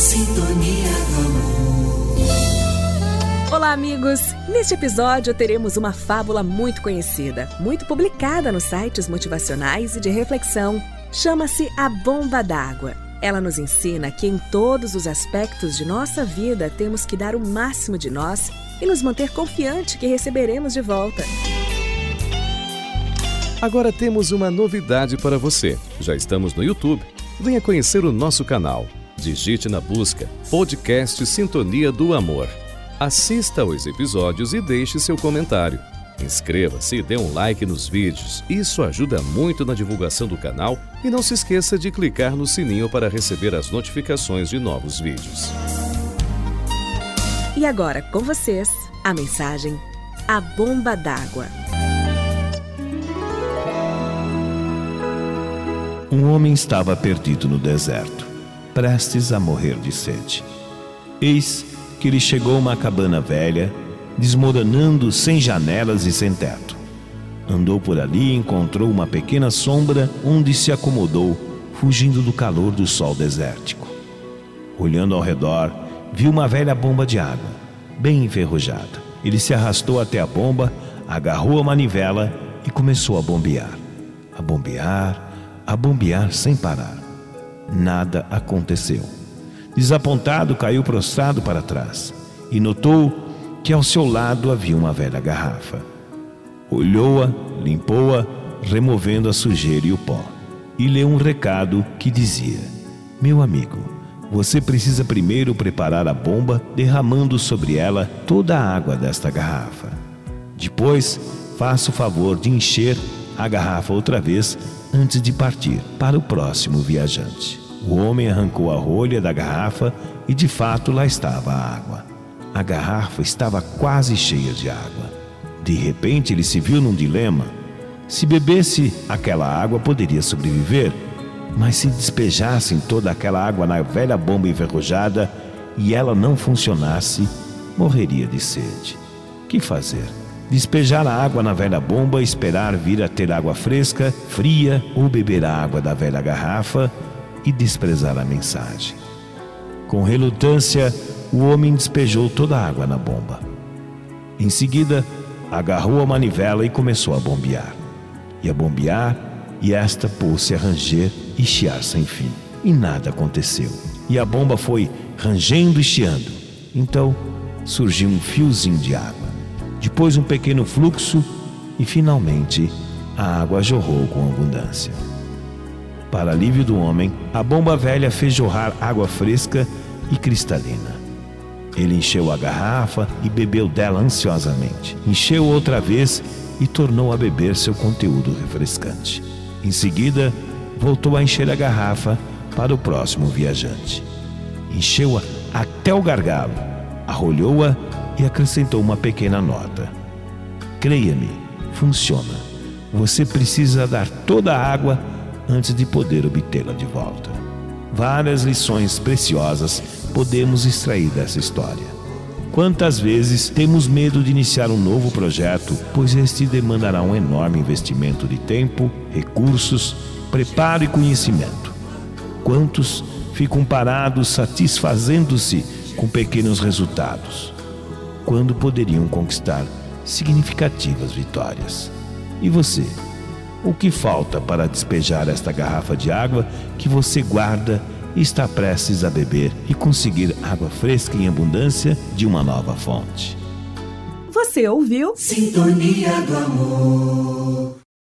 Sintonia do amor. Olá, amigos! Neste episódio teremos uma fábula muito conhecida, muito publicada nos sites motivacionais e de reflexão. Chama-se A Bomba d'Água. Ela nos ensina que em todos os aspectos de nossa vida temos que dar o máximo de nós e nos manter confiante que receberemos de volta. Agora temos uma novidade para você. Já estamos no YouTube. Venha conhecer o nosso canal. Digite na busca Podcast Sintonia do Amor. Assista aos episódios e deixe seu comentário. Inscreva-se e dê um like nos vídeos. Isso ajuda muito na divulgação do canal e não se esqueça de clicar no sininho para receber as notificações de novos vídeos. E agora, com vocês, a mensagem A Bomba d'Água. Um homem estava perdido no deserto, prestes a morrer de sede. Eis que lhe chegou uma cabana velha, desmoronando sem janelas e sem teto. Andou por ali e encontrou uma pequena sombra onde se acomodou, fugindo do calor do sol desértico. Olhando ao redor, viu uma velha bomba de água, bem enferrujada. Ele se arrastou até a bomba, agarrou a manivela e começou a bombear. A bombear, a bombear sem parar. Nada aconteceu. Desapontado, caiu prostrado para trás e notou que ao seu lado havia uma velha garrafa. Olhou-a, limpou-a, removendo a sujeira e o pó, e leu um recado que dizia: Meu amigo, você precisa primeiro preparar a bomba, derramando sobre ela toda a água desta garrafa. Depois, faça o favor de encher a garrafa outra vez antes de partir para o próximo viajante. O homem arrancou a rolha da garrafa e de fato lá estava a água. A garrafa estava quase cheia de água. De repente ele se viu num dilema. Se bebesse aquela água, poderia sobreviver, mas se despejassem toda aquela água na velha bomba enferrujada e ela não funcionasse, morreria de sede. Que fazer? Despejar a água na velha bomba, esperar vir a ter água fresca, fria ou beber a água da velha garrafa e desprezar a mensagem. Com relutância, o homem despejou toda a água na bomba. Em seguida, agarrou a manivela e começou a bombear. E a bombear, e esta pôs-se a ranger e chiar sem fim. E nada aconteceu. E a bomba foi rangendo e chiando. Então surgiu um fiozinho de água depois um pequeno fluxo e finalmente a água jorrou com abundância. Para alívio do homem, a bomba velha fez jorrar água fresca e cristalina. Ele encheu a garrafa e bebeu dela ansiosamente. Encheu outra vez e tornou a beber seu conteúdo refrescante. Em seguida, voltou a encher a garrafa para o próximo viajante. Encheu-a até o gargalo, arrolhou-a e acrescentou uma pequena nota. Creia-me, funciona. Você precisa dar toda a água antes de poder obtê-la de volta. Várias lições preciosas podemos extrair dessa história. Quantas vezes temos medo de iniciar um novo projeto, pois este demandará um enorme investimento de tempo, recursos, preparo e conhecimento? Quantos ficam parados satisfazendo-se com pequenos resultados? Quando poderiam conquistar significativas vitórias. E você? O que falta para despejar esta garrafa de água que você guarda e está prestes a beber e conseguir água fresca em abundância de uma nova fonte? Você ouviu? Sintonia do amor.